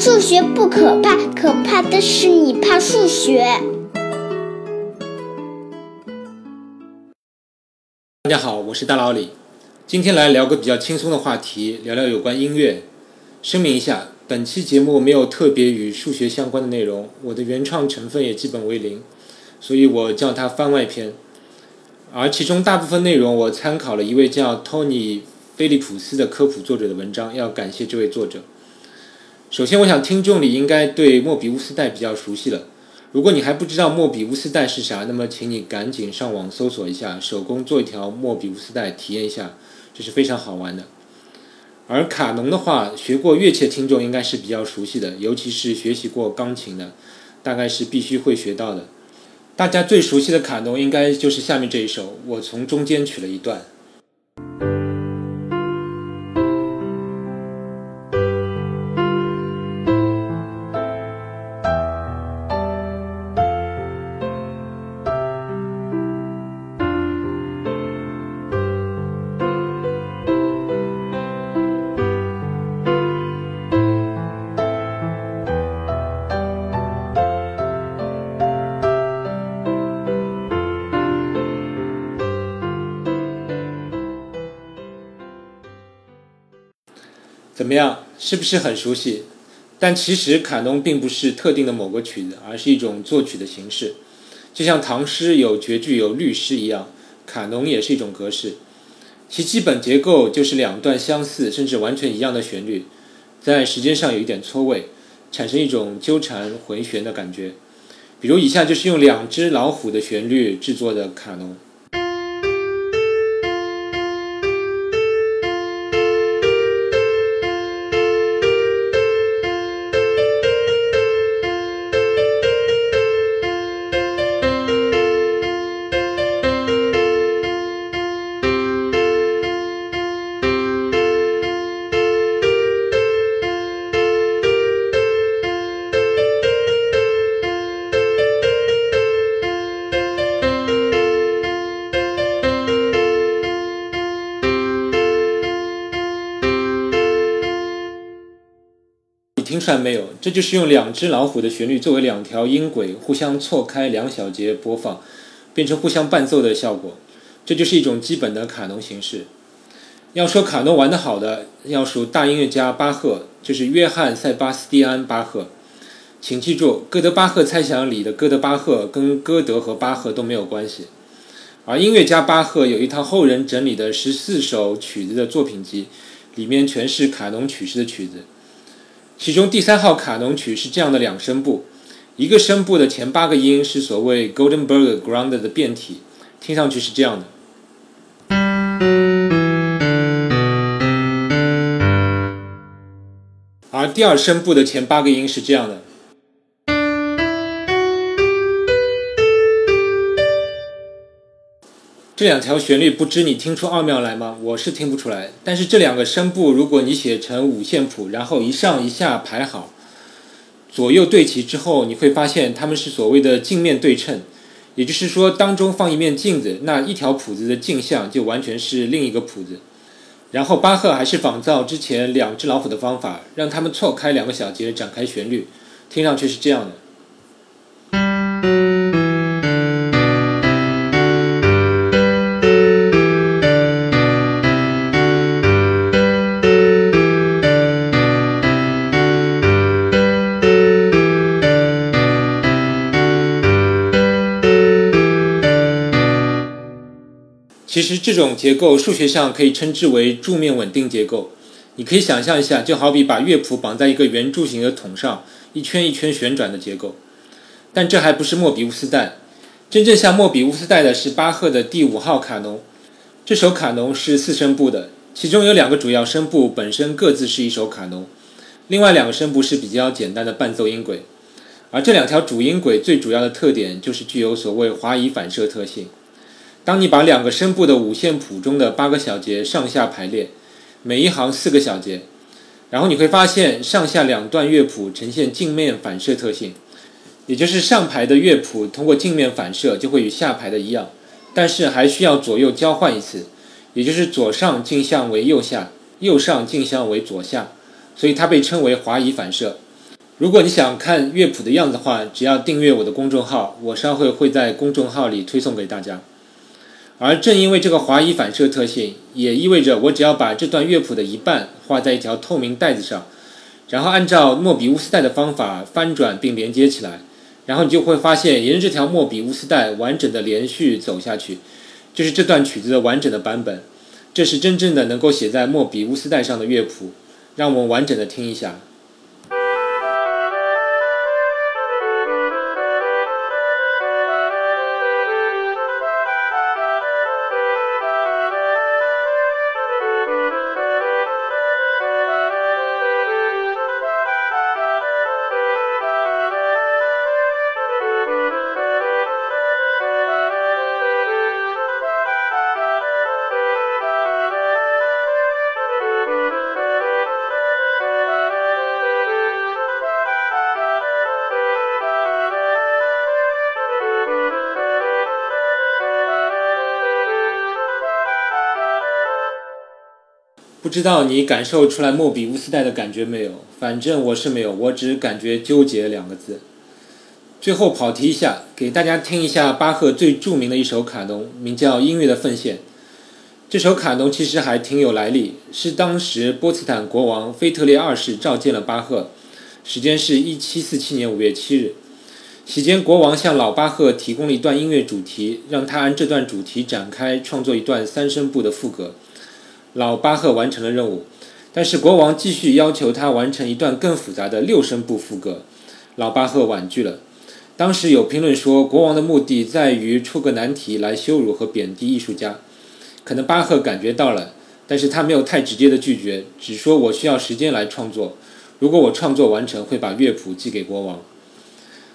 数学不可怕，可怕的是你怕数学。大家好，我是大老李，今天来聊个比较轻松的话题，聊聊有关音乐。声明一下，本期节目没有特别与数学相关的内容，我的原创成分也基本为零，所以我叫它番外篇。而其中大部分内容我参考了一位叫托尼·菲利普斯的科普作者的文章，要感谢这位作者。首先，我想听众里应该对莫比乌斯带比较熟悉了。如果你还不知道莫比乌斯带是啥，那么请你赶紧上网搜索一下，手工做一条莫比乌斯带体验一下，这是非常好玩的。而卡农的话，学过乐器的听众应该是比较熟悉的，尤其是学习过钢琴的，大概是必须会学到的。大家最熟悉的卡农应该就是下面这一首，我从中间取了一段。怎么样，是不是很熟悉？但其实卡农并不是特定的某个曲子，而是一种作曲的形式，就像唐诗有绝句、有律诗一样，卡农也是一种格式。其基本结构就是两段相似甚至完全一样的旋律，在时间上有一点错位，产生一种纠缠回旋的感觉。比如以下就是用两只老虎的旋律制作的卡农。听出来没有？这就是用两只老虎的旋律作为两条音轨，互相错开两小节播放，变成互相伴奏的效果。这就是一种基本的卡农形式。要说卡农玩得好的，要数大音乐家巴赫，就是约翰·塞巴斯蒂安·巴赫。请记住，《哥德巴赫猜想》里的哥德巴赫跟歌德和巴赫都没有关系。而音乐家巴赫有一套后人整理的十四首曲子的作品集，里面全是卡农曲式的曲子。其中第三号卡农曲是这样的两声部，一个声部的前八个音是所谓 Goldenberg ground 的变体，听上去是这样的。而第二声部的前八个音是这样的。这两条旋律不知你听出奥妙来吗？我是听不出来。但是这两个声部，如果你写成五线谱，然后一上一下排好，左右对齐之后，你会发现它们是所谓的镜面对称。也就是说，当中放一面镜子，那一条谱子的镜像就完全是另一个谱子。然后巴赫还是仿造之前两只老虎的方法，让它们错开两个小节展开旋律，听上去是这样的。这种结构数学上可以称之为柱面稳定结构。你可以想象一下，就好比把乐谱绑在一个圆柱形的桶上，一圈一圈旋转的结构。但这还不是莫比乌斯带，真正像莫比乌斯带的是巴赫的第五号卡农。这首卡农是四声部的，其中有两个主要声部本身各自是一首卡农，另外两个声部是比较简单的伴奏音轨。而这两条主音轨最主要的特点就是具有所谓滑移反射特性。当你把两个声部的五线谱中的八个小节上下排列，每一行四个小节，然后你会发现上下两段乐谱呈现镜面反射特性，也就是上排的乐谱通过镜面反射就会与下排的一样，但是还需要左右交换一次，也就是左上镜像为右下，右上镜像为左下，所以它被称为滑移反射。如果你想看乐谱的样子的话，只要订阅我的公众号，我稍后会在公众号里推送给大家。而正因为这个滑移反射特性，也意味着我只要把这段乐谱的一半画在一条透明带子上，然后按照莫比乌斯带的方法翻转并连接起来，然后你就会发现沿着这条莫比乌斯带完整的连续走下去，就是这段曲子的完整的版本。这是真正的能够写在莫比乌斯带上的乐谱。让我们完整的听一下。不知道你感受出来莫比乌斯带的感觉没有？反正我是没有，我只感觉纠结两个字。最后跑题一下，给大家听一下巴赫最著名的一首卡农，名叫《音乐的奉献》。这首卡农其实还挺有来历，是当时波茨坦国王腓特烈二世召见了巴赫，时间是一七四七年五月七日。期间，国王向老巴赫提供了一段音乐主题，让他按这段主题展开创作一段三声部的副歌。老巴赫完成了任务，但是国王继续要求他完成一段更复杂的六声部副歌，老巴赫婉拒了。当时有评论说，国王的目的在于出个难题来羞辱和贬低艺术家。可能巴赫感觉到了，但是他没有太直接的拒绝，只说我需要时间来创作。如果我创作完成，会把乐谱寄给国王。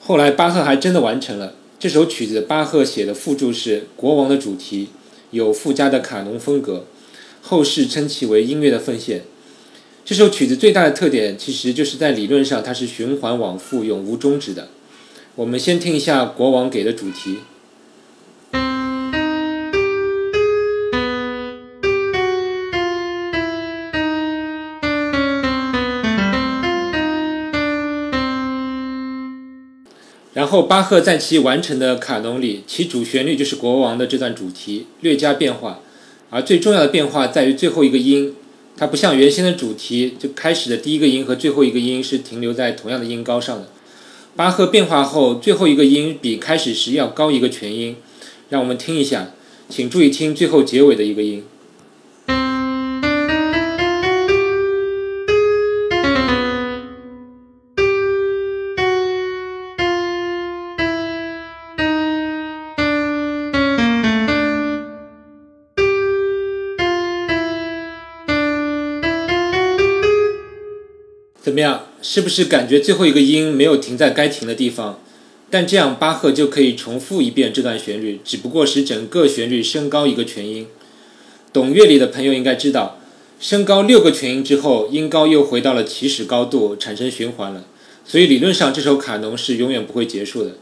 后来巴赫还真的完成了这首曲子。巴赫写的附注是国王的主题，有附加的卡农风格。后世称其为音乐的奉献。这首曲子最大的特点，其实就是在理论上它是循环往复、永无终止的。我们先听一下国王给的主题。然后巴赫在其完成的卡农里，其主旋律就是国王的这段主题，略加变化。而最重要的变化在于最后一个音，它不像原先的主题，就开始的第一个音和最后一个音是停留在同样的音高上的。巴赫变化后，最后一个音比开始时要高一个全音。让我们听一下，请注意听最后结尾的一个音。怎么样？是不是感觉最后一个音没有停在该停的地方？但这样巴赫就可以重复一遍这段旋律，只不过使整个旋律升高一个全音。懂乐理的朋友应该知道，升高六个全音之后，音高又回到了起始高度，产生循环了。所以理论上这首卡农是永远不会结束的。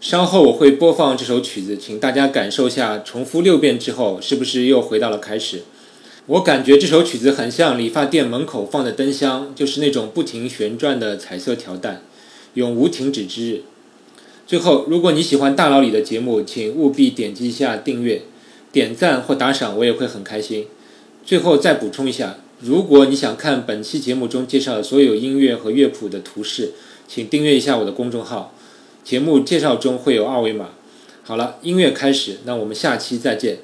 稍后我会播放这首曲子，请大家感受下，重复六遍之后是不是又回到了开始？我感觉这首曲子很像理发店门口放的灯箱，就是那种不停旋转的彩色条带，永无停止之日。最后，如果你喜欢大佬里的节目，请务必点击一下订阅、点赞或打赏，我也会很开心。最后再补充一下，如果你想看本期节目中介绍的所有音乐和乐谱的图示，请订阅一下我的公众号，节目介绍中会有二维码。好了，音乐开始，那我们下期再见。